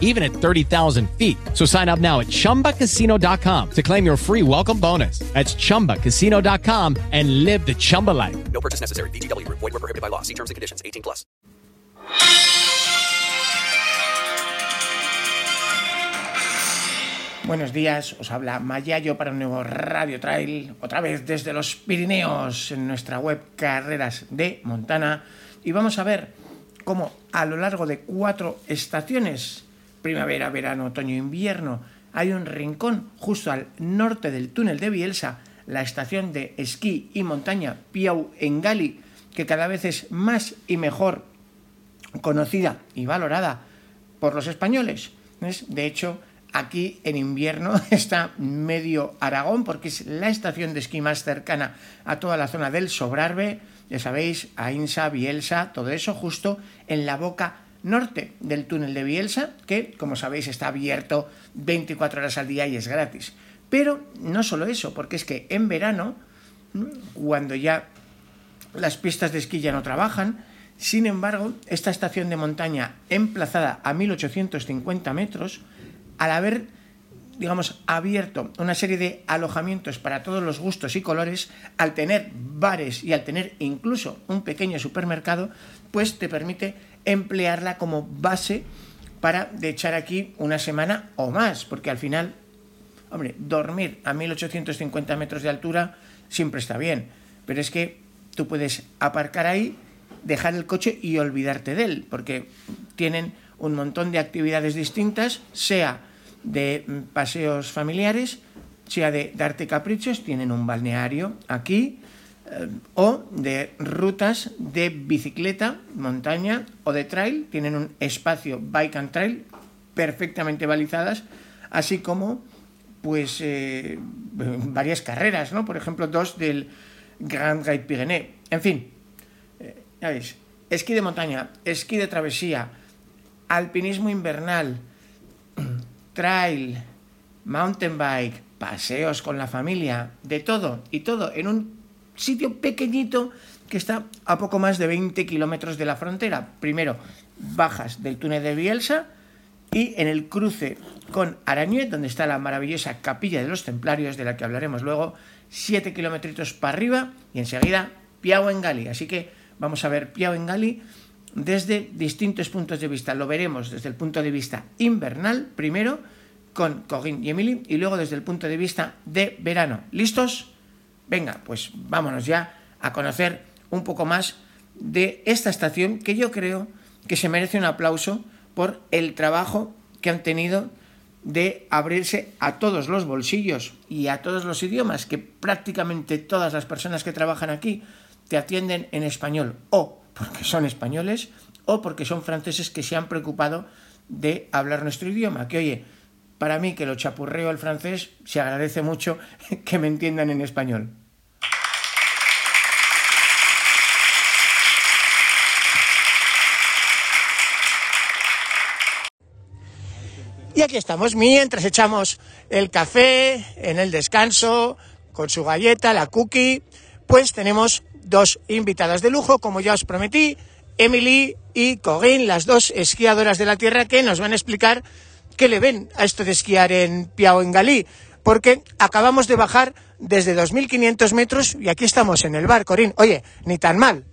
even at 30,000 feet. So sign up now at chumbacasino.com to claim your free welcome bonus. That's chumbacasino.com and live the Chumba life. No purchase necessary. VGW Group. Void were prohibited by law. See terms and conditions. 18 plus. Buenos días, os habla Mayayo para un nuevo Radio Trail, otra vez desde los Pirineos en nuestra web Carreras de Montana y vamos a ver cómo a lo largo de cuatro estaciones, primavera, verano, otoño, invierno, hay un rincón justo al norte del túnel de Bielsa, la estación de esquí y montaña Piau en Gali, que cada vez es más y mejor conocida y valorada por los españoles. De hecho, aquí en invierno está medio Aragón, porque es la estación de esquí más cercana a toda la zona del Sobrarbe, ya sabéis, Ainsa, Bielsa, todo eso, justo en la boca norte del túnel de Bielsa, que, como sabéis, está abierto 24 horas al día y es gratis. Pero no solo eso, porque es que en verano, cuando ya las pistas de esquí ya no trabajan, sin embargo, esta estación de montaña emplazada a 1850 metros, al haber, digamos, abierto una serie de alojamientos para todos los gustos y colores, al tener bares y al tener incluso un pequeño supermercado, pues te permite emplearla como base para de echar aquí una semana o más, porque al final, hombre, dormir a 1850 metros de altura siempre está bien, pero es que tú puedes aparcar ahí, dejar el coche y olvidarte de él, porque tienen un montón de actividades distintas, sea de paseos familiares, sea de darte caprichos, tienen un balneario aquí, o de rutas de bicicleta, montaña o de trail, tienen un espacio bike and trail perfectamente balizadas, así como pues eh, varias carreras, ¿no? Por ejemplo, dos del Grand Raid Pyrénées. En fin, eh, ya veis, esquí de montaña, esquí de travesía, alpinismo invernal, trail, mountain bike, paseos con la familia, de todo y todo en un sitio pequeñito que está a poco más de 20 kilómetros de la frontera. Primero, bajas del túnel de Bielsa y en el cruce con Arañuet, donde está la maravillosa capilla de los templarios, de la que hablaremos luego, 7 kilómetros para arriba y enseguida Piau en Gali. Así que vamos a ver Piau en Gali desde distintos puntos de vista. Lo veremos desde el punto de vista invernal, primero con Corinne y Emily, y luego desde el punto de vista de verano. ¿Listos? Venga, pues vámonos ya a conocer un poco más de esta estación que yo creo que se merece un aplauso por el trabajo que han tenido de abrirse a todos los bolsillos y a todos los idiomas, que prácticamente todas las personas que trabajan aquí te atienden en español o porque son españoles o porque son franceses que se han preocupado de hablar nuestro idioma. Que oye, para mí que lo chapurreo el francés, se agradece mucho que me entiendan en español. Y aquí estamos, mientras echamos el café en el descanso, con su galleta, la cookie, pues tenemos dos invitadas de lujo, como ya os prometí, Emily y Corinne, las dos esquiadoras de la tierra que nos van a explicar qué le ven a esto de esquiar en Piao en Galí, porque acabamos de bajar desde 2.500 metros y aquí estamos en el bar, Corinne. Oye, ni tan mal.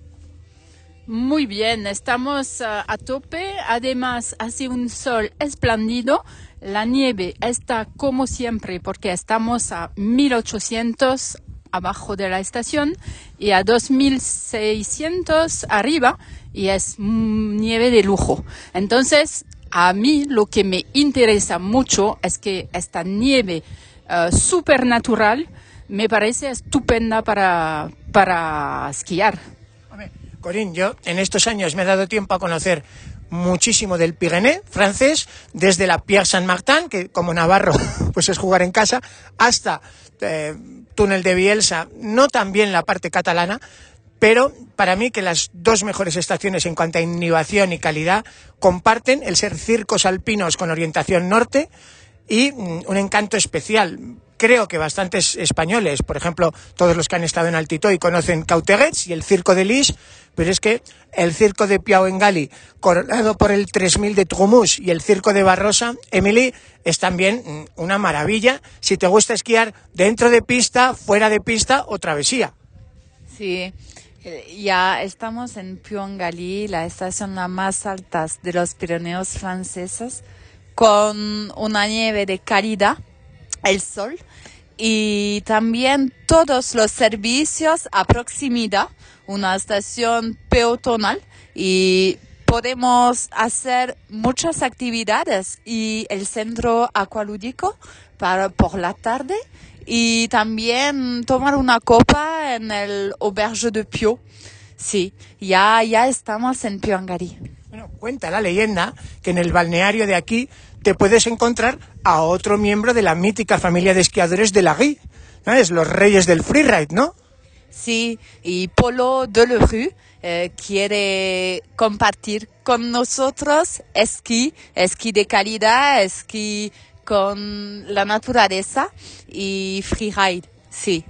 Muy bien, estamos uh, a tope. Además, hace un sol espléndido. La nieve está como siempre porque estamos a 1800 abajo de la estación y a 2600 arriba y es nieve de lujo. Entonces, a mí lo que me interesa mucho es que esta nieve uh, supernatural me parece estupenda para, para esquiar. Corín, yo en estos años me he dado tiempo a conocer muchísimo del Pyrénées francés, desde la Pierre Saint-Martin, que como navarro pues es jugar en casa, hasta eh, túnel de Bielsa, no también la parte catalana, pero para mí que las dos mejores estaciones en cuanto a innovación y calidad comparten el ser circos alpinos con orientación norte y mm, un encanto especial. Creo que bastantes españoles, por ejemplo, todos los que han estado en Altitoy conocen Cauteguets y el Circo de Lis, pero es que el Circo de Piau en Gali, coronado por el 3000 de Trumus y el Circo de Barrosa, Emily, es también mm, una maravilla si te gusta esquiar dentro de pista, fuera de pista o travesía. Sí, ya estamos en Puangali, la estación más alta de los Pirineos franceses, con una nieve de calidad, el sol y también todos los servicios a proximidad, una estación peatonal y podemos hacer muchas actividades y el centro acualúdico para por la tarde y también tomar una copa en el auberge de Pio. Sí, ya, ya estamos en Piongari. Bueno, cuenta la leyenda que en el balneario de aquí te puedes encontrar a otro miembro de la mítica familia de esquiadores de la Guy. ¿Sabes? Los reyes del freeride, ¿no? Sí, y Polo Delerue eh, quiere compartir con nosotros esquí, esquí de calidad, esquí con la naturaleza y freeride, sí.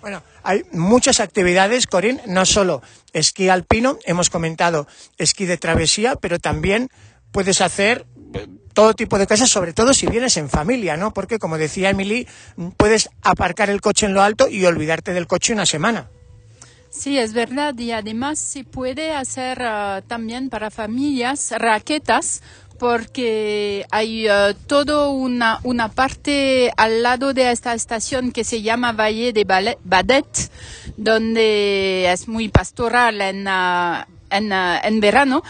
Bueno, hay muchas actividades, Corín, no solo esquí alpino, hemos comentado esquí de travesía, pero también puedes hacer eh, todo tipo de cosas, sobre todo si vienes en familia, ¿no? Porque, como decía Emily, puedes aparcar el coche en lo alto y olvidarte del coche una semana. Sí, es verdad. Y además se puede hacer uh, también para familias raquetas porque hay uh, todo una, una parte al lado de esta estación que se llama Valle de Badet, donde es muy pastoral en, uh, en, uh, en, verano,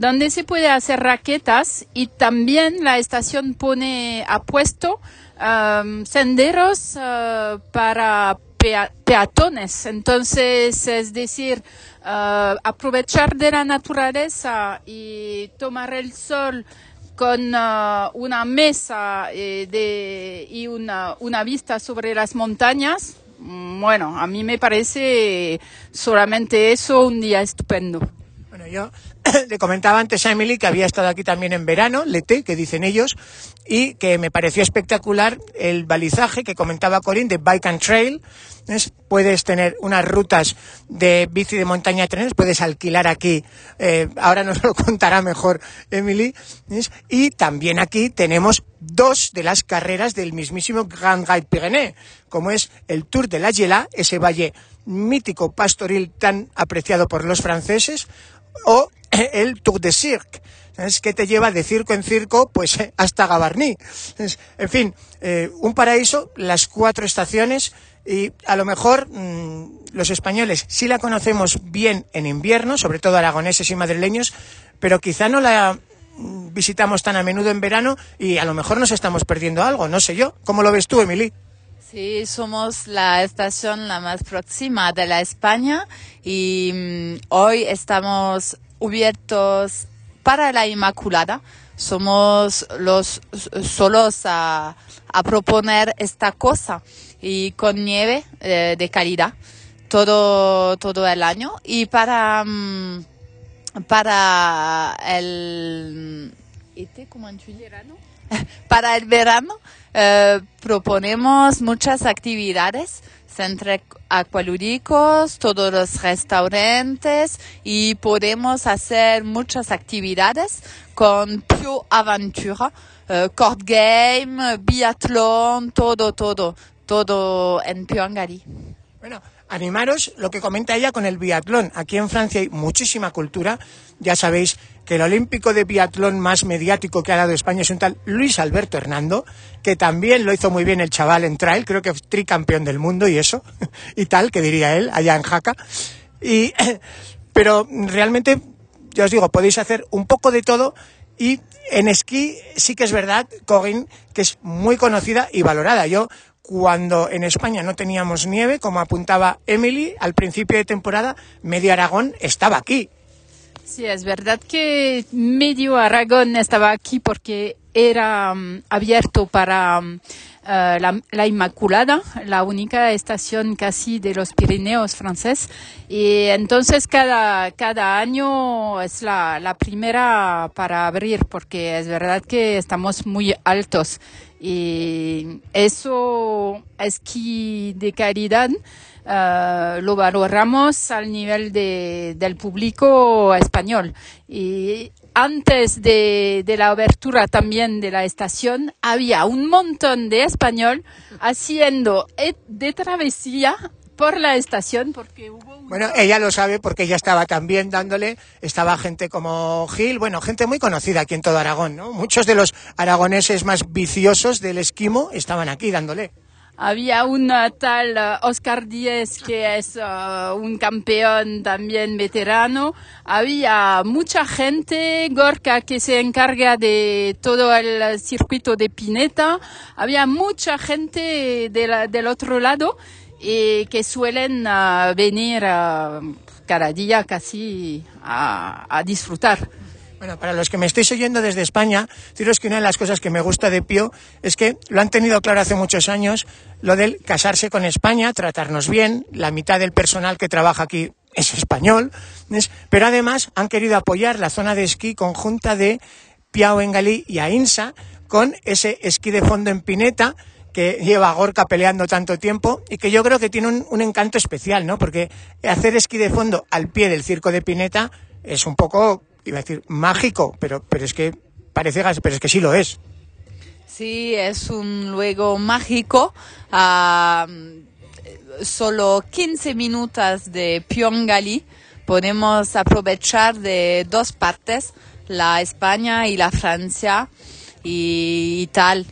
donde se puede hacer raquetas y también la estación pone a puesto senderos para peatones. Entonces, es decir, uh, aprovechar de la naturaleza y tomar el sol con uh, una mesa eh, y una, una vista sobre las montañas, mm, bueno, a mí me parece solamente eso un día estupendo. Bueno, yo le comentaba antes a Emily que había estado aquí también en verano, Lete, que dicen ellos, y que me pareció espectacular el balizaje que comentaba Corín de Bike and Trail. Puedes tener unas rutas de bici de montaña trenes, puedes alquilar aquí, eh, ahora nos lo contará mejor Emily, y también aquí tenemos dos de las carreras del mismísimo Grand Guide Pyrénées, como es el Tour de la Gela, ese valle mítico pastoril tan apreciado por los franceses, o el Tour de Cirque. Es que te lleva de circo en circo, pues hasta Gabarní. En fin, eh, un paraíso, las cuatro estaciones y a lo mejor mmm, los españoles sí la conocemos bien en invierno, sobre todo aragoneses y madrileños, pero quizá no la mm, visitamos tan a menudo en verano y a lo mejor nos estamos perdiendo algo, no sé yo. ¿Cómo lo ves tú, Emily? Sí, somos la estación la más próxima de la España y mmm, hoy estamos abiertos para la Inmaculada. Somos los solos a, proponer esta cosa y con nieve eh, de calidad todo, todo el año. Y para, um, para el... Para el verano eh, proponemos muchas actividades centros acualúdicos, todos los restaurantes y podemos hacer muchas actividades con Pure Aventura, uh, court game, biatlón, todo, todo, todo en Piongari. Bueno, animaros lo que comenta ella con el biatlón. Aquí en Francia hay muchísima cultura. Ya sabéis que el olímpico de biatlón más mediático que ha dado España es un tal Luis Alberto Hernando, que también lo hizo muy bien el chaval en trail, creo que tricampeón del mundo y eso, y tal, que diría él, allá en Jaca. Y, pero realmente, ya os digo, podéis hacer un poco de todo y en esquí sí que es verdad, Corinne, que es muy conocida y valorada. Yo cuando en España no teníamos nieve, como apuntaba Emily, al principio de temporada, medio Aragón estaba aquí. Sí, es verdad que medio Aragón estaba aquí porque era um, abierto para um, eh, la, la Inmaculada, la única estación casi de los Pirineos francés. Y entonces cada, cada año es la, la primera para abrir porque es verdad que estamos muy altos. Y eso, esquí de calidad, eh, lo valoramos al nivel de, del público español. Y antes de, de, la abertura también de la estación, había un montón de español haciendo de travesía por la estación porque hubo un... Bueno, ella lo sabe porque ella estaba también dándole, estaba gente como Gil, bueno, gente muy conocida aquí en todo Aragón, ¿no? Muchos de los aragoneses más viciosos del esquimo estaban aquí dándole. Había un tal uh, Oscar Díez que es uh, un campeón también veterano. Había mucha gente, Gorka que se encarga de todo el circuito de Pineta. Había mucha gente de del otro lado y que suelen uh, venir cada día casi a disfrutar. Bueno, para los que me estéis oyendo desde España, deciros que una de las cosas que me gusta de Pío es que lo han tenido claro hace muchos años, lo del casarse con España, tratarnos bien, la mitad del personal que trabaja aquí es español, pero además han querido apoyar la zona de esquí conjunta de Piao Engalí y Ainsa con ese esquí de fondo en Pineta que lleva a Gorka peleando tanto tiempo y que yo creo que tiene un, un encanto especial, ¿no? Porque hacer esquí de fondo al pie del circo de Pineta es un poco iba a decir mágico, pero, pero es que parece gas, pero es que sí lo es. Sí, es un luego mágico. Uh, solo 15 minutos de Pyongali podemos aprovechar de dos partes, la España y la Francia y, y tal.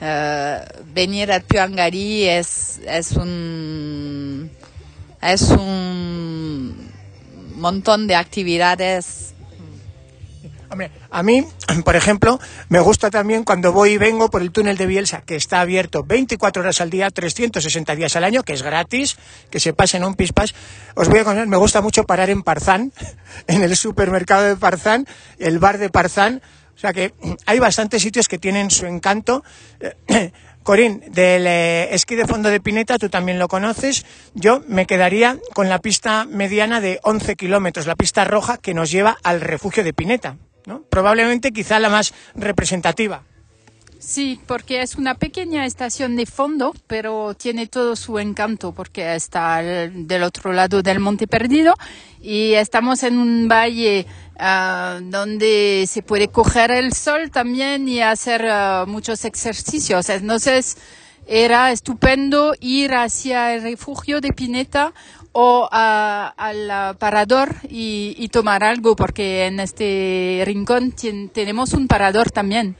Uh, venir a Pyongali es, es un es un montón de actividades Hombre, a mí, por ejemplo, me gusta también cuando voy y vengo por el túnel de Bielsa, que está abierto 24 horas al día, 360 días al año, que es gratis, que se pasen un pispas. Os voy a contar, me gusta mucho parar en Parzán, en el supermercado de Parzán, el bar de Parzán. O sea que hay bastantes sitios que tienen su encanto. Corín, del eh, esquí de fondo de Pineta, tú también lo conoces. Yo me quedaría con la pista mediana de 11 kilómetros, la pista roja que nos lleva al refugio de Pineta. Probablemente quizá la más representativa. Sí, porque es una pequeña estación de fondo, pero tiene todo su encanto porque está del otro lado del Monte Perdido y estamos en un valle uh, donde se puede coger el sol también y hacer uh, muchos ejercicios. Entonces era estupendo ir hacia el refugio de Pineta o a, al parador y, y, tomar algo, porque en este rincón ten, tenemos un parador también.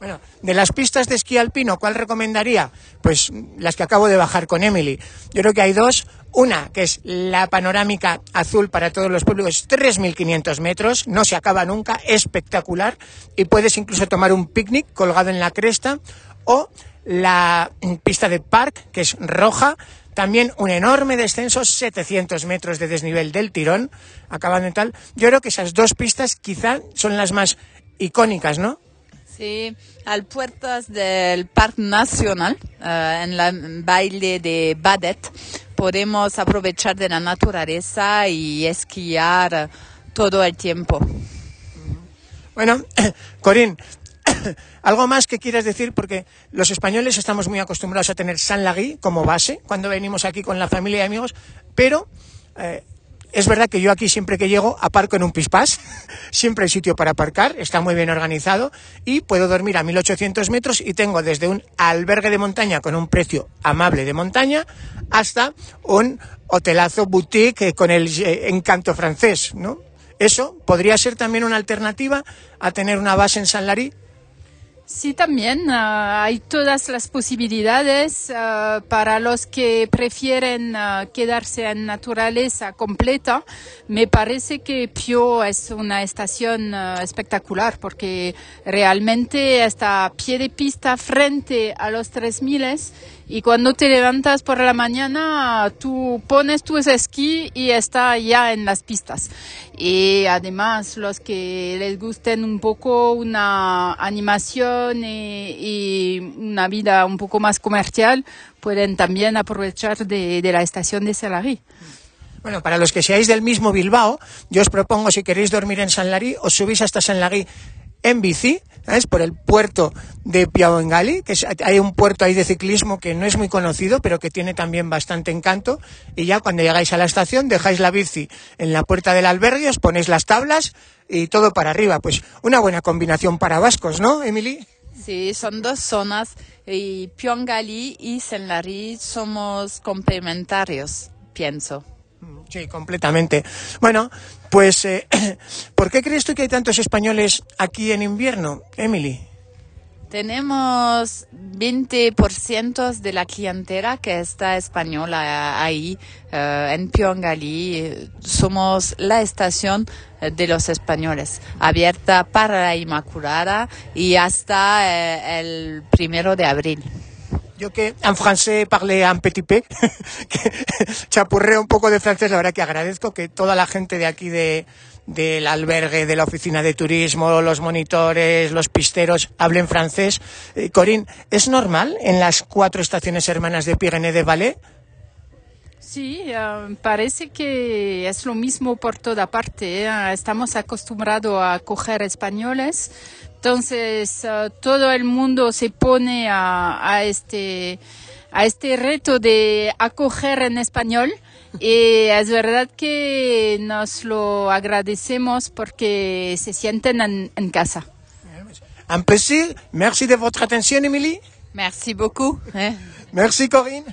Bueno, de las pistas de esquí alpino, ¿cuál recomendaría? Pues las que acabo de bajar con Emily. Yo creo que hay dos. Una, que es la panorámica azul para todos los públicos, 3.500 metros, no se acaba nunca, espectacular, y puedes incluso tomar un picnic colgado en la cresta, o la pista de park, que es roja, también un enorme descenso, 700 metros de desnivel del tirón, acabando en tal. Yo creo que esas dos pistas quizá son las más icónicas, ¿no? Sí, al puertas del Parque Nacional, uh, en la baile de Badet, podemos aprovechar de la naturaleza y esquiar todo el tiempo. Bueno, Corín, ¿Algo más que quieras decir? Porque los españoles estamos muy acostumbrados a tener San Lagui como base cuando venimos aquí con la familia y amigos, pero eh, es verdad que yo aquí siempre que llego aparco en un pispás, siempre hay sitio para aparcar, está muy bien organizado y puedo dormir a 1800 metros y tengo desde un albergue de montaña con un precio amable de montaña hasta un hotelazo boutique con el eh, encanto francés, ¿no? Eso podría ser también una alternativa a tener una base en San Larí. Sí, también uh, hay todas las posibilidades uh, para los que prefieren uh, quedarse en naturaleza completa. Me parece que Pio es una estación espectacular porque realmente está a pie de pista frente a los 3000 y cuando te levantas por la mañana tú pones tu esquí y está ya en las pistas. Y además los que les gusten un poco una animación y, y una vida un poco más comercial pueden también aprovechar de, la estación de Salarí. Bueno, para los que seáis del mismo Bilbao, yo os propongo, si queréis dormir en San Larí, os subís hasta San Larí en bici, ¿sabes? Por el puerto de Piauengali, que hay un puerto ahí de ciclismo que no es muy conocido, pero que tiene también bastante encanto. Y ya cuando llegáis a la estación, dejáis la bici en la puerta del albergue, os ponéis las tablas y todo para arriba. Pues una buena combinación para vascos, ¿no, Emily? Sí, son dos zonas y Pyongali y Senlari somos complementarios, pienso. Sí, completamente. Bueno, pues, eh, ¿por qué crees tú que hay tantos españoles aquí en invierno, Emily? Tenemos 20% de la clientela que está española ahí eh, en Pyongali. Somos la estación de los españoles, abierta para la Inmaculada y hasta eh, el primero de abril. Yo que en francés parlé un petit peu, que chapurreo un poco de francés, la verdad que agradezco que toda la gente de aquí de, del albergue, de la oficina de turismo, los monitores, los pisteros, hablen francés. Eh, Corín, ¿es normal en las cuatro estaciones hermanas de Pyrénées de Valais? Sí, eh, parece que es lo mismo por toda parte. ¿eh? Estamos acostumbrados a coger españoles, entonces eh, todo el mundo se pone a, a este a este reto de acoger en español. Y es verdad que nos lo agradecemos porque se sienten en, en casa. Un plaisir. Merci de votre attention, Emily. Merci beaucoup. eh. Merci, Corinne.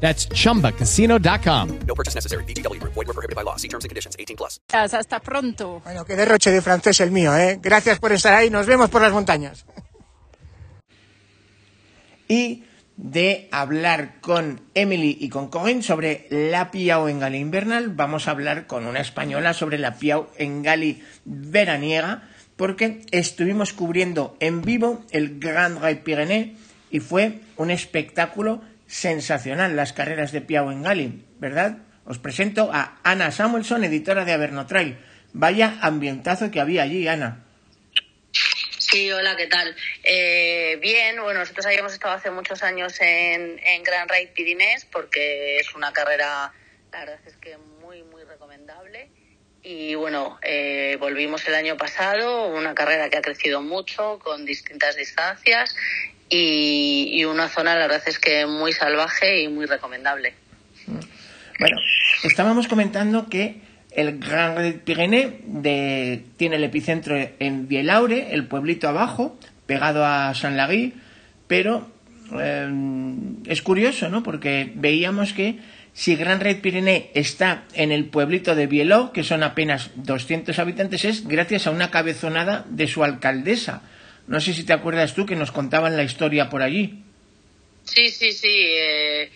That's chumbacasino.com. No purchase necessary. Group. Void were prohibited by law. See terms and conditions. 18 plus. Hasta pronto. Bueno, qué derroche de francés el mío, ¿eh? Gracias por estar ahí. Nos vemos por las montañas. Y de hablar con Emily y con Corinne sobre la Piau Engali invernal, vamos a hablar con una española sobre la Piau Engali veraniega, porque estuvimos cubriendo en vivo el Grand Raid Pyrénées y fue un espectáculo sensacional las carreras de Piau Engali, ¿verdad? Os presento a Ana Samuelson, editora de Avernotrail. Vaya ambientazo que había allí, Ana. Sí, hola, ¿qué tal? Eh, bien, bueno, nosotros habíamos estado hace muchos años en, en Grand Raid Pyrénées porque es una carrera, la verdad es que muy, muy recomendable. Y bueno, eh, volvimos el año pasado, una carrera que ha crecido mucho con distintas distancias y, una zona, la verdad es que muy salvaje y muy recomendable. Bueno, estábamos comentando que el Raid Pyrénées de, tiene el epicentro en Vielaure, el pueblito abajo, pegado a Saint-Lary, pero eh, es curioso, ¿no? Porque veíamos que si Grand Raid Pyrénées está en el pueblito de Bieló, que son apenas 200 habitantes, es gracias a una cabezonada de su alcaldesa. No sé si te acuerdas tú que nos contaban la historia por allí. Sí, sí, sí. eh,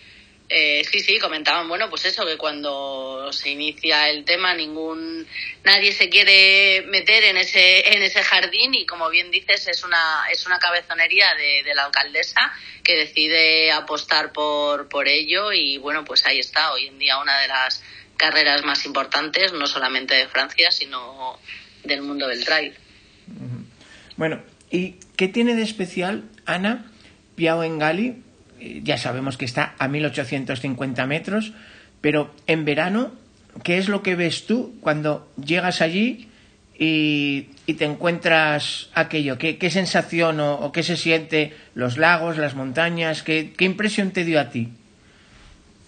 eh, sí, sí, comentaban, bueno, pues eso, que cuando se inicia el tema ningún nadie se quiere meter en ese en ese jardín y como bien dices es una es una cabezonería de, de la alcaldesa que decide apostar por por ello y bueno, pues ahí está, hoy en día una de las carreras más importantes, no solamente de Francia, sino del mundo del trail. Bueno, ¿y qué tiene de especial, Ana, Engali? Eh, Ya sabemos que está a 1850 metros, pero en verano, ¿qué es lo que ves tú cuando llegas allí y, te encuentras aquello? ¿Qué, sensación o, qué se siente los lagos, las montañas? ¿Qué, qué impresión te dio a ti?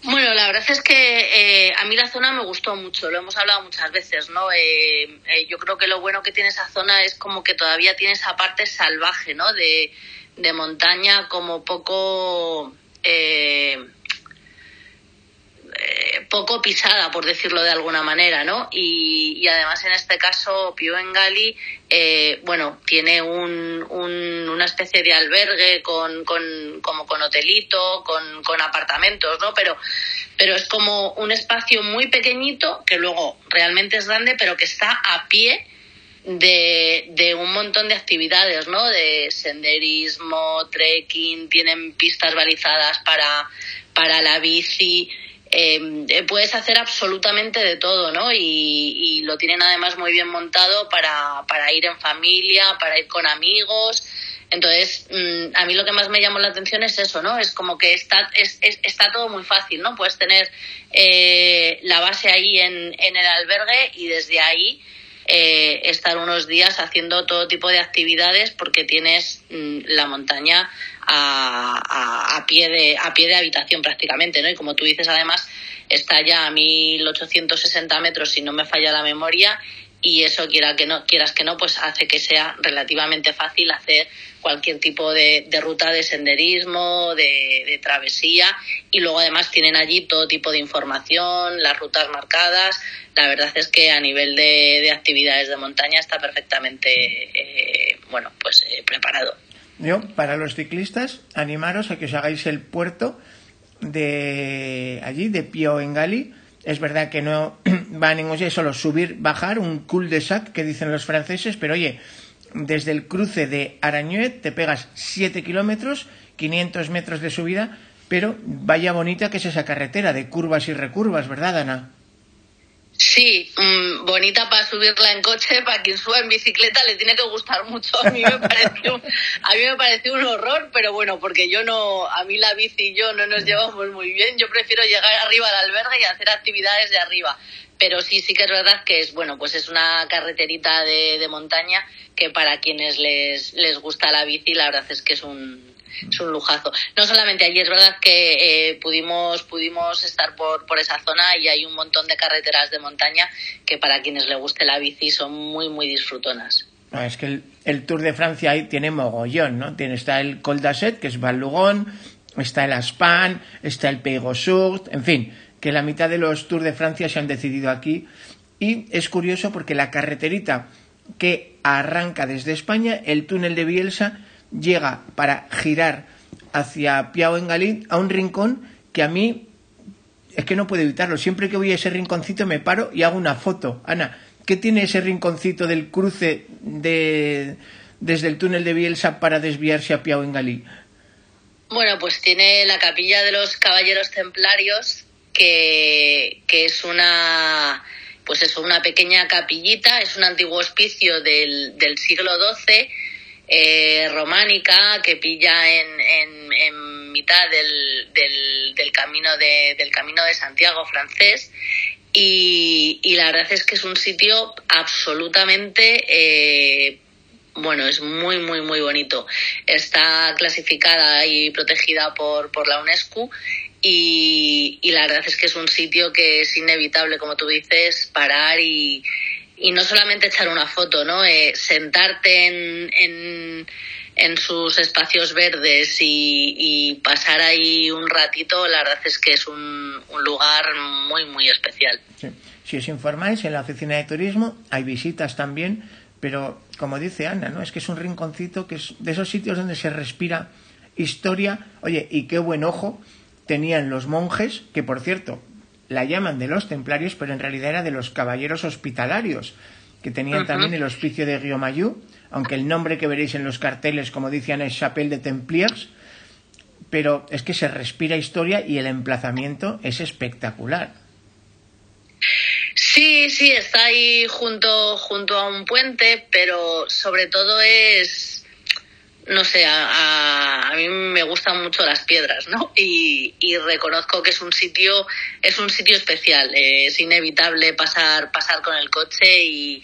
Bueno, la verdad es que eh, a mí la zona me gustó mucho, lo hemos hablado muchas veces, ¿no? Eh, eh, yo creo que lo bueno que tiene esa zona es como que todavía tiene esa parte salvaje, ¿no? De, de montaña como poco... eh, poco pisada, por decirlo de alguna manera, ¿no? Y, y además en este caso Pío Engali, eh, bueno, tiene un, un- una especie de albergue con, con, como con hotelito, con, con apartamentos, ¿no? Pero, pero es como un espacio muy pequeñito que luego realmente es grande, pero que está a pie de, de un montón de actividades, ¿no? De senderismo, trekking, tienen pistas balizadas para, para la bici. Eh, eh, puedes hacer absolutamente de todo, ¿no? Y, lo tienen además muy bien montado para, para ir en familia, para ir con amigos. Entonces, mm, a mí lo que más me llamó la atención es eso, ¿no? Es como que está, es, es- está todo muy fácil, ¿no? Puedes tener eh, la base ahí en, en el albergue y desde ahí eh, estar unos días haciendo todo tipo de actividades porque tienes mm, la montaña a, a, a pie de a pie de habitación prácticamente, ¿no? Y como tú dices, además está ya a 1860 metros, si no me falla la memoria, y eso quiera que no quieras que no, pues hace que sea relativamente fácil hacer cualquier tipo de, ruta de senderismo, de, travesía, y luego además tienen allí todo tipo de información, las rutas marcadas. La verdad es que a nivel de, de actividades de montaña está perfectamente, eh, bueno, pues eh, preparado. Yo, para los ciclistas, animaros a que os hagáis el puerto de allí, de Pio Engali. Es verdad que no va a ningún sitio, solo subir, bajar, un cul-de-sac que dicen los franceses, pero oye, desde el cruce de Arañuet te pegas 7 kilómetros, 500 metros de subida, pero vaya bonita que es esa carretera de curvas y recurvas, ¿verdad, Ana? Sí, mm, bonita para subirla en coche, para quien suba en bicicleta le tiene que gustar mucho. A mí me pareció, a mí me pareció un horror, pero bueno, porque yo no, a mí la bici y yo no nos llevamos muy bien. Yo prefiero llegar arriba al albergue y hacer actividades de arriba. Pero sí, sí que es verdad que es bueno, pues es una carreterita de, de montaña que para quienes les, les gusta la bici, la verdad es que es un, es un lujazo. No solamente allí, es verdad que eh, pudimos, pudimos estar por, por esa zona y hay un montón de carreteras de montaña que para quienes les guste la bici son muy, muy disfrutonas. Es que el, Tour de Francia ahí tiene mogollón, ¿no? Tiene, está el Col d'Asset, que es Val-Lugon, está el Aspan, está el Peyresourt, en fin, que la mitad de los Tours de Francia se han decidido aquí. Y es curioso porque la carreterita que arranca desde España, el túnel de Bielsa, llega para girar hacia Galí a un rincón que a mí es que no puedo evitarlo. Siempre que voy a ese rinconcito me paro y hago una foto. Ana, ¿qué tiene ese rinconcito del cruce de desde el túnel de Bielsa para desviarse a Galí? Bueno, pues tiene la capilla de los caballeros templarios, que, que es una pues eso, una pequeña capillita, es un antiguo hospicio del, del siglo XII, eh, románica, que pilla en, en, mitad del, del, del camino de, del camino de Santiago francés. Y, y la verdad es que es un sitio absolutamente eh, bueno, es muy, muy, muy bonito. Está clasificada y protegida por, por la UNESCO y, y la verdad es que es un sitio que es inevitable, como tú dices, parar y, y no solamente echar una foto, ¿no? Eh, sentarte en, en, sus espacios verdes y, y pasar ahí un ratito, la verdad es que es un, un lugar muy, muy especial. Sí. Si os informáis, en la oficina de turismo hay visitas también, pero como dice Ana, ¿no? Es que es un rinconcito que es de esos sitios donde se respira historia. Oye, y qué buen ojo tenían los monjes, que por cierto, la llaman de los templarios, pero en realidad era de los caballeros hospitalarios, que tenían también el hospicio de Guillaumayou, aunque el nombre que veréis en los carteles, como decían, es Chapelle de Templiers, pero es que se respira historia y el emplazamiento es espectacular. Sí, sí, está ahí junto, junto a un puente, pero sobre todo es, no sé, a, a- mí me gustan mucho las piedras, ¿no? Y, y reconozco que es un sitio, es un sitio especial. eh, es inevitable pasar, pasar con el coche y,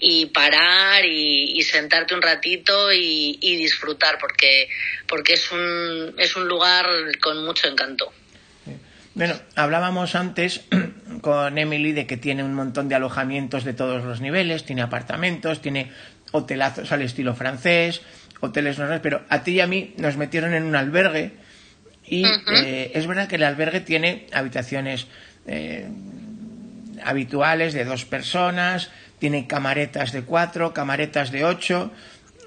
y parar y, y sentarte un ratito y, y disfrutar, porque, porque es un, es un lugar con mucho encanto. Bueno, hablábamos antes con Emily de que tiene un montón de alojamientos de todos los niveles, tiene apartamentos, tiene hotelazos al estilo francés, hoteles normales, pero a ti y a mí nos metieron en un albergue y eh, es verdad que el albergue tiene habitaciones eh, habituales de dos personas, tiene camaretas de cuatro, camaretas de ocho.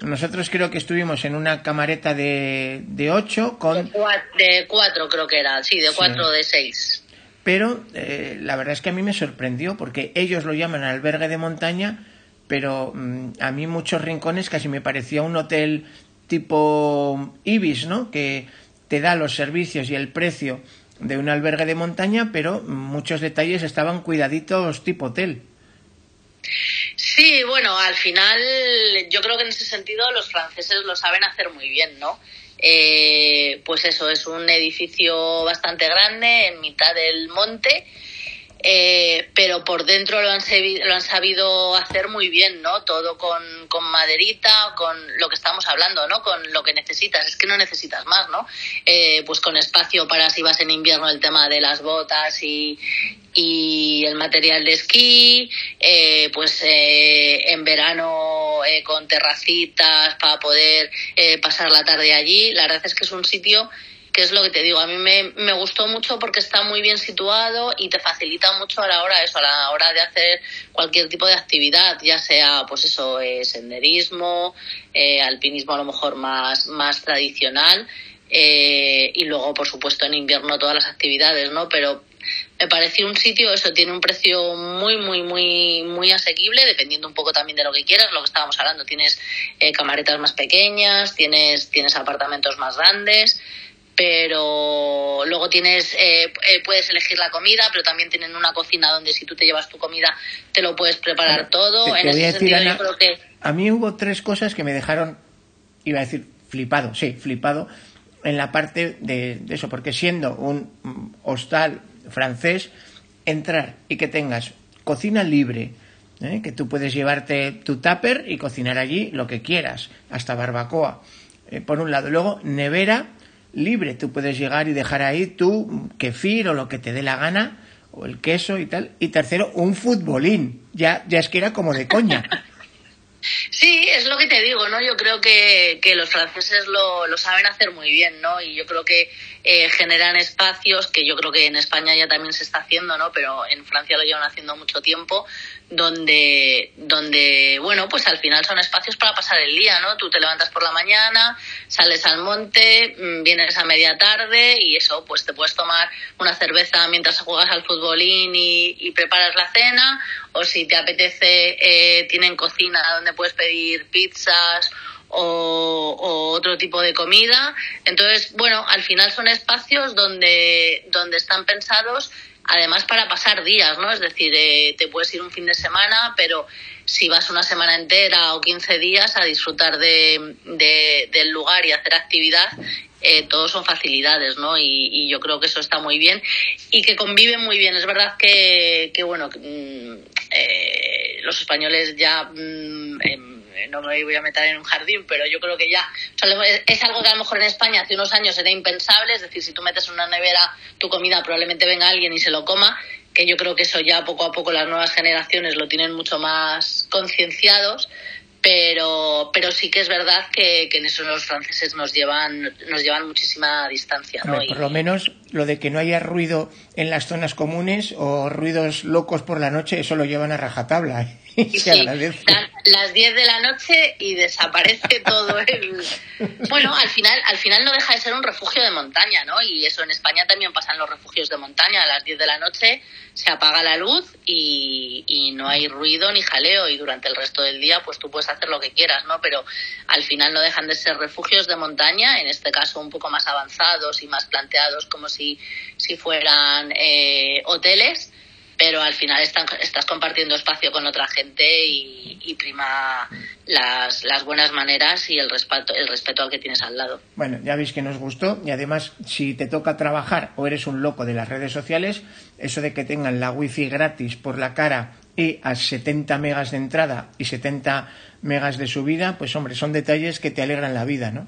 Nosotros creo que estuvimos en una camareta de, de ocho con... De cuatro creo que era, sí, de cuatro o de seis. Pero eh, la verdad es que a mí me sorprendió porque ellos lo llaman albergue de montaña, pero mm, a mí muchos rincones casi me parecía un hotel tipo Ibis, ¿no? Que te da los servicios y el precio de un albergue de montaña, pero muchos detalles estaban cuidaditos tipo hotel. Sí, bueno, al final yo creo que en ese sentido los franceses lo saben hacer muy bien, ¿no? Eh, pues eso, es un edificio bastante grande en mitad del monte eh, pero por dentro lo han, lo han sabido hacer muy bien, ¿no? Todo con, con maderita, con lo que estamos hablando, ¿no? Con lo que necesitas, es que no necesitas más, ¿no? Eh, pues con espacio para si vas en invierno el tema de las botas y, y el material de esquí, eh, pues en verano con terracitas para poder pasar la tarde allí. La verdad es que es un sitio que es lo que te digo, a mí me, me, gustó mucho porque está muy bien situado y te facilita mucho a la hora eso, a la hora de hacer cualquier tipo de actividad, ya sea pues eso, eh, senderismo, eh, alpinismo a lo mejor más, más tradicional, eh, y luego por supuesto en invierno todas las actividades, ¿no? Pero me pareció un sitio, eso tiene un precio muy, muy, muy, muy asequible, dependiendo un poco también de lo que quieras, lo que estábamos hablando, tienes camaretas más pequeñas, tienes, tienes apartamentos más grandes, pero luego tienes eh, eh, puedes elegir la comida pero también tienen una cocina donde si tú te llevas tu comida te lo puedes preparar todo en ese sentido yo creo que a mí hubo tres cosas que me dejaron iba a decir flipado sí flipado en la parte de, eso porque siendo un hostal francés entrar y que tengas cocina libre ¿eh? que tú puedes llevarte tu tupper y cocinar allí lo que quieras hasta barbacoa por un lado luego nevera libre. Tú puedes llegar y dejar ahí tu kefir o lo que te dé la gana, o el queso y tal. Y tercero, un futbolín. Ya, ya es que era como de coña. Sí, es lo que te digo, ¿no? Yo creo que, que los franceses lo, lo, saben hacer muy bien, ¿no? Y yo creo que eh, generan espacios que yo creo que en España ya también se está haciendo, ¿no? Pero en Francia lo llevan haciendo mucho tiempo, donde, donde, bueno, pues al final son espacios para pasar el día, ¿no? Tú te levantas por la mañana, sales al monte, mm, vienes a media tarde y eso, pues te puedes tomar una cerveza mientras juegas al futbolín y, y preparas la cena, o si te apetece, eh, tienen cocina donde puedes pedir pizzas o, o, otro tipo de comida. Entonces, bueno, al final son espacios donde, donde están pensados además para pasar días, ¿no? Es decir, eh, te puedes ir un fin de semana, pero si vas una semana entera o 15 días a disfrutar de, de, del lugar y hacer actividad, eh, todos son facilidades, ¿no? Y, y, yo creo que eso está muy bien y que conviven muy bien. Es verdad que, que bueno, mm, eh, los españoles ya... Mm, em, no me voy a meter en un jardín, pero yo creo que ya o sea, es algo que a lo mejor en España hace unos años era impensable, es decir, si tú metes en una nevera tu comida probablemente venga alguien y se lo coma, que yo creo que eso ya poco a poco las nuevas generaciones lo tienen mucho más concienciados, pero, pero sí que es verdad que, que, en eso los franceses nos llevan, nos llevan muchísima distancia. ¿no? Por lo menos lo de que no haya ruido en las zonas comunes o ruidos locos por la noche, eso lo llevan a rajatabla. ¿eh? Y. Dan las 10 de la noche y desaparece todo el... Bueno, al final, al final no deja de ser un refugio de montaña, ¿no? Y eso en España también pasan los refugios de montaña. A las 10 de la noche se apaga la luz y, y no hay ruido ni jaleo y durante el resto del día pues tú puedes hacer lo que quieras, ¿no? Pero al final no dejan de ser refugios de montaña, en este caso un poco más avanzados y más planteados como si, si fueran eh, hoteles pero al final están, estás compartiendo espacio con otra gente y, prima las, las, buenas maneras y el respeto, el respeto al que tienes al lado. Bueno, ya veis que nos gustó y además si te toca trabajar o eres un loco de las redes sociales, eso de que tengan la wifi gratis por la cara y a 70 megas de entrada y 70 megas de subida, pues hombre, son detalles que te alegran la vida, ¿no?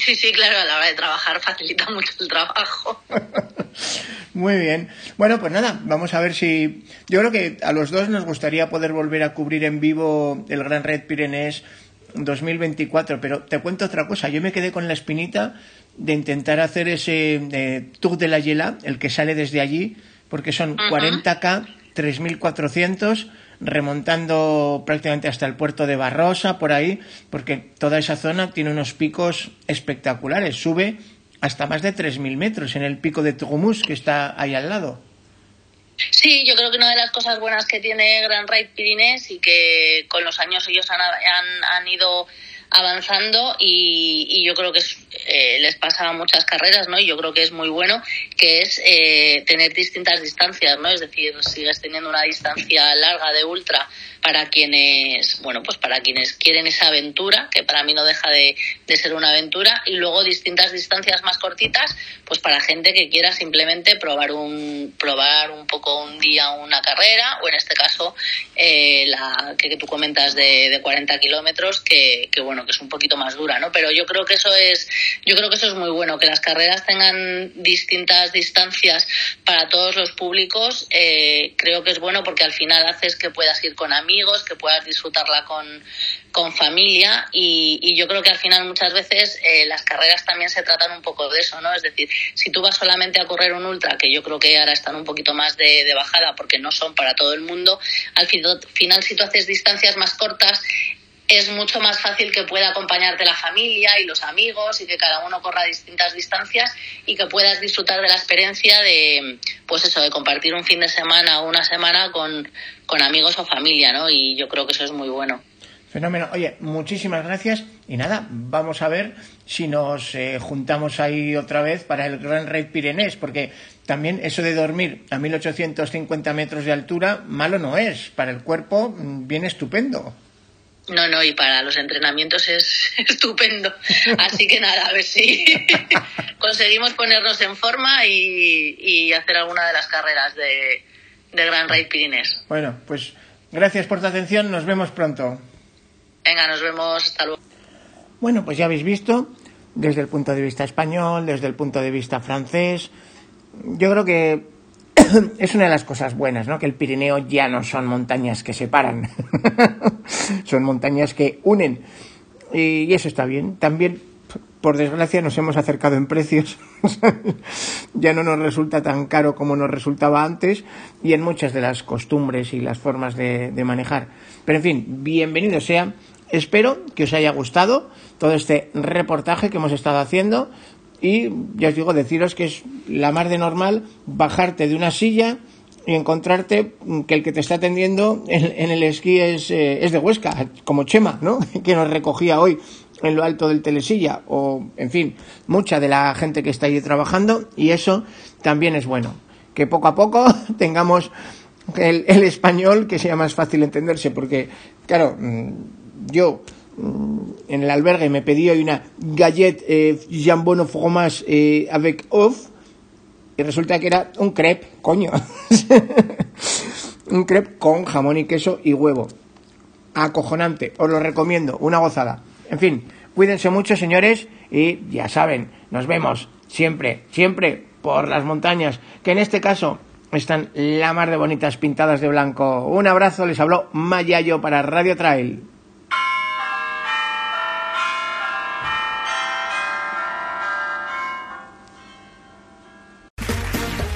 Sí, sí, claro, a la hora de trabajar facilita mucho el trabajo. Muy bien. Bueno, pues nada, vamos a ver si. Yo creo que a los dos nos gustaría poder volver a cubrir en vivo el Gran Red Pyrenees 2024, pero te cuento otra cosa. Yo me quedé con la espinita de intentar hacer ese eh, Tour de la Yela, el que sale desde allí, porque son 40K, 3.400, remontando prácticamente hasta el puerto de Barrosa, por ahí, porque toda esa zona tiene unos picos espectaculares. Sube hasta más de 3.000 metros en el pico de Tugumus, que está ahí al lado. Sí, yo creo que una de las cosas buenas que tiene Gran Raid Pirinés y que con los años ellos han, han, han ido avanzando y, y, yo creo que es, eh, les pasa a muchas carreras, ¿no? Y yo creo que es muy bueno, que es eh, tener distintas distancias, ¿no? Es decir, sigues teniendo una distancia larga de ultra para quienes, bueno, pues para quienes quieren esa aventura, que para mí no deja de, de, ser una aventura, y luego distintas distancias más cortitas, pues para gente que quiera simplemente probar un, probar un poco un día una carrera, o en este caso, eh, la que, que, tú comentas de, de 40 kilómetros, que, que, bueno, que es un poquito más dura, ¿no? Pero yo creo que eso es, yo creo que eso es muy bueno, que las carreras tengan distintas distancias para todos los públicos, eh, creo que es bueno porque al final haces que puedas ir con amigos, que puedas disfrutarla con, con familia y, yo creo que al final muchas veces eh, las carreras también se tratan un poco de eso, ¿no? Es decir, si tú vas solamente a correr un ultra, que yo creo que ahora están un poquito más de, de bajada porque no son para todo el mundo, al final si tú haces distancias más cortas, es mucho más fácil que pueda acompañarte la familia y los amigos y que cada uno corra a distintas distancias y que puedas disfrutar de la experiencia de, pues eso, de compartir un fin de semana o una semana con, con amigos o familia, ¿no? Y yo creo que eso es muy bueno. Fenómeno. Oye, muchísimas gracias. Y nada, vamos a ver si nos eh, juntamos ahí otra vez para el Gran Raid Pirenés, porque también eso de dormir a 1850 metros de altura, malo no es. Para el cuerpo, viene estupendo. No, no, y para los entrenamientos es estupendo. Así que nada, a ver si conseguimos ponernos en forma y, y hacer alguna de las carreras de, de Gran Raid Pirinés. Bueno, pues gracias por tu atención, nos vemos pronto. Venga, nos vemos, hasta luego. Bueno, pues ya habéis visto, desde el punto de vista español, desde el punto de vista francés, yo creo que es una de las cosas buenas, ¿no? Que el Pirineo ya no son montañas que separan, son montañas que unen. Y eso está bien. También, por desgracia, nos hemos acercado en precios. ya no nos resulta tan caro como nos resultaba antes y en muchas de las costumbres y las formas de, manejar. Pero en fin, bienvenido sea. Espero que os haya gustado todo este reportaje que hemos estado haciendo y ya os digo, deciros que es la más de normal bajarte de una silla y encontrarte que el que te está atendiendo en, el esquí es, eh, es, de Huesca, como Chema, ¿no? que nos recogía hoy en lo alto del telesilla, o en fin, mucha de la gente que está allí trabajando, y eso también es bueno. Que poco a poco tengamos el, el español que sea más fácil entenderse, porque, claro, yo en el albergue me pedí una gallette eh, jambon fromage eh, avec off y resulta que era un crepe, coño. un crepe con jamón y queso y huevo. Acojonante, os lo recomiendo, una gozada. En fin, cuídense mucho, señores, y ya saben, nos vemos siempre, siempre por las montañas, que en este caso están la mar de bonitas pintadas de blanco. Un abrazo, les habló Mayayo para Radio Trail.